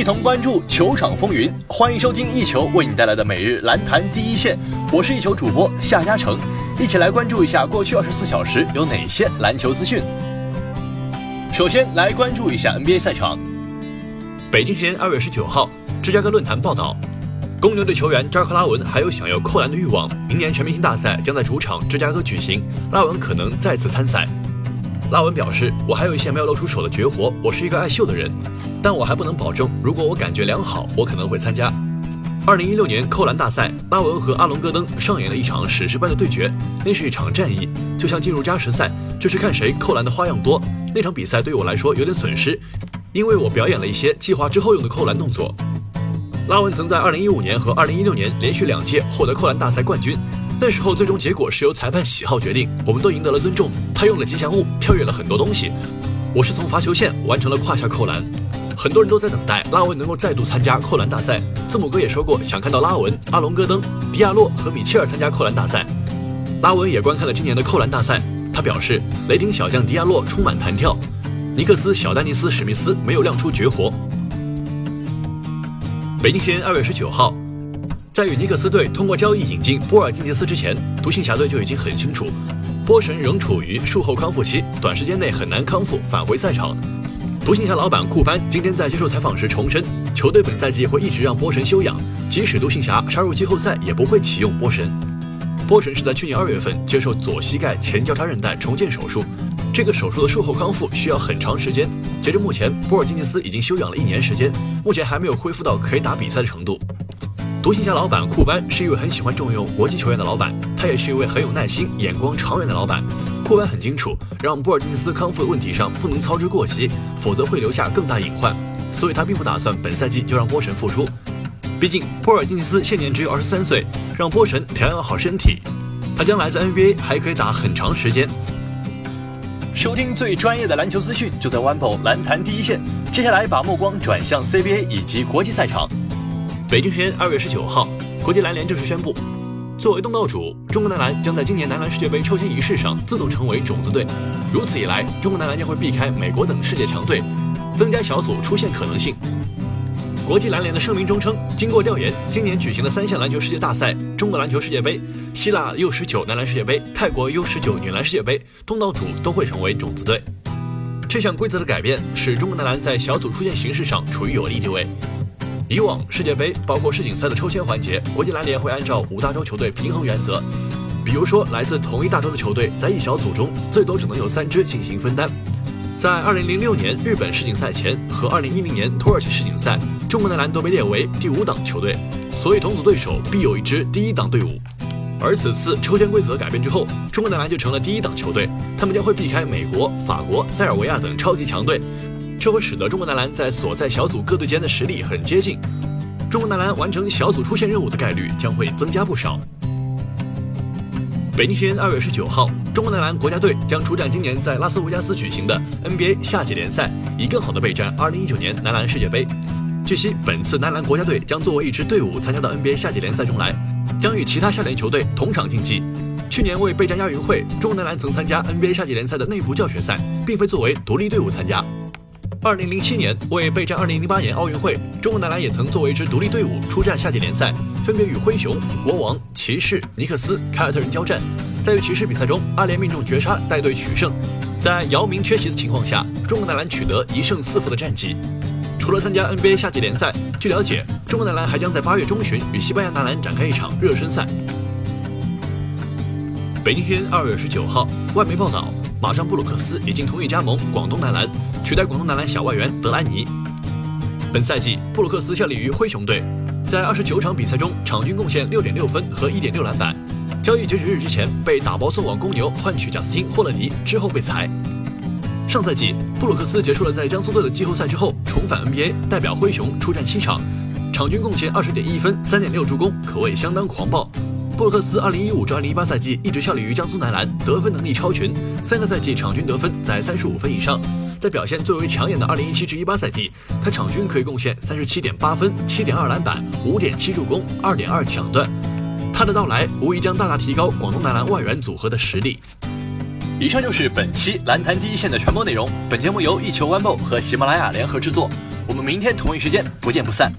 一同关注球场风云。欢迎收听一球为你带来的每日篮坛第一线，我是一球主播夏嘉诚，一起来关注一下过去二十四小时有哪些篮球资讯。首先来关注一下 NBA 赛场。北京时间二月十九号，芝加哥论坛报道，公牛队球员扎克拉文还有想要扣篮的欲望。明年全明星大赛将在主场芝加哥举行，拉文可能再次参赛。拉文表示：“我还有一些没有露出手的绝活，我是一个爱秀的人，但我还不能保证。如果我感觉良好，我可能会参加。”二零一六年扣篮大赛，拉文和阿隆戈登上演了一场史诗般的对决，那是一场战役，就像进入加时赛，就是看谁扣篮的花样多。那场比赛对我来说有点损失，因为我表演了一些计划之后用的扣篮动作。拉文曾在二零一五年和二零一六年连续两届获得扣篮大赛冠军。那时候最终结果是由裁判喜好决定，我们都赢得了尊重。他用了吉祥物，跳跃了很多东西。我是从罚球线完成了胯下扣篮。很多人都在等待拉文能够再度参加扣篮大赛。字母哥也说过想看到拉文、阿隆戈登、迪亚洛和米切尔参加扣篮大赛。拉文也观看了今年的扣篮大赛，他表示雷霆小将迪亚洛充满弹跳，尼克斯小丹尼斯史密斯没有亮出绝活。北京时间二月十九号。在与尼克斯队通过交易引进波尔津吉斯之前，独行侠队就已经很清楚，波神仍处于术后康复期，短时间内很难康复返回赛场。独行侠老板库班今天在接受采访时重申，球队本赛季会一直让波神休养，即使独行侠杀入季后赛也不会启用波神。波神是在去年二月份接受左膝盖前交叉韧带重建手术，这个手术的术后康复需要很长时间。截至目前，波尔津吉斯已经休养了一年时间，目前还没有恢复到可以打比赛的程度。独行侠老板库班是一位很喜欢重用国际球员的老板，他也是一位很有耐心、眼光长远的老板。库班很清楚，让波尔津吉斯康复的问题上不能操之过急，否则会留下更大隐患。所以他并不打算本赛季就让波神复出。毕竟波尔津吉斯现年只有二十三岁，让波神调养好身体，他将来在 NBA 还可以打很长时间。收听最专业的篮球资讯，就在 o n e b o 篮坛第一线。接下来把目光转向 CBA 以及国际赛场。北京时间二月十九号，国际篮联正式宣布，作为东道主，中国男篮将在今年男篮世界杯抽签仪式上自动成为种子队。如此一来，中国男篮将会避开美国等世界强队，增加小组出线可能性。国际篮联的声明中称，经过调研，今年举行的三项篮球世界大赛——中国篮球世界杯、希腊 U 十九男篮世界杯、泰国 U 十九女篮世界杯，东道主都会成为种子队。这项规则的改变使中国男篮在小组出线形势上处于有利地位。以往世界杯包括世锦赛的抽签环节，国际篮联会按照五大洲球队平衡原则，比如说来自同一大洲的球队在一小组中最多只能有三支进行分担。在二零零六年日本世锦赛前和二零一零年土耳其世锦赛，中国男篮都被列为第五档球队，所以同组对手必有一支第一档队伍。而此次抽签规则改变之后，中国男篮就成了第一档球队，他们将会避开美国、法国、塞尔维亚等超级强队。这会使得中国男篮在所在小组各队间的实力很接近，中国男篮完成小组出线任务的概率将会增加不少。北京时间二月十九号，中国男篮国家队将出战今年在拉斯维加斯举行的 NBA 夏季联赛，以更好的备战二零一九年男篮世界杯。据悉，本次男篮国家队将作为一支队伍参加到 NBA 夏季联赛中来，将与其他夏联球队同场竞技。去年为备战亚运会，中国男篮曾参加 NBA 夏季联赛的内部教学赛，并非作为独立队伍参加。二零零七年为备战二零零八年奥运会，中国男篮也曾作为一支独立队伍出战夏季联赛，分别与灰熊、国王、骑士、尼克斯、凯尔特人交战。在与骑士比赛中，阿联命中绝杀带队取胜。在姚明缺席的情况下，中国男篮取得一胜四负的战绩。除了参加 NBA 夏季联赛，据了解，中国男篮还将在八月中旬与西班牙男篮展开一场热身赛。北京时间二月十九号，外媒报道，马上布鲁克斯已经同意加盟广东男篮。取代广东男篮小外援德莱尼。本赛季，布鲁克斯效力于灰熊队，在二十九场比赛中，场均贡献六点六分和一点六篮板。交易截止日之前，被打包送往公牛换取贾斯汀·霍勒尼，之后被裁。上赛季，布鲁克斯结束了在江苏队的季后赛之后，重返 NBA，代表灰熊出战七场，场均贡献二十点一分、三点六助攻，可谓相当狂暴。布鲁克斯二零一五至二零一八赛季一直效力于江苏男篮，得分能力超群，三个赛季场均得分在三十五分以上。在表现最为抢眼的2017至18赛季，他场均可以贡献37.8分、7.2篮板、5.7助攻、2.2抢断。他的到来无疑将大大提高广东男篮外援组合的实力。以上就是本期篮坛第一线的全部内容。本节目由一球 One b 和喜马拉雅联合制作。我们明天同一时间不见不散。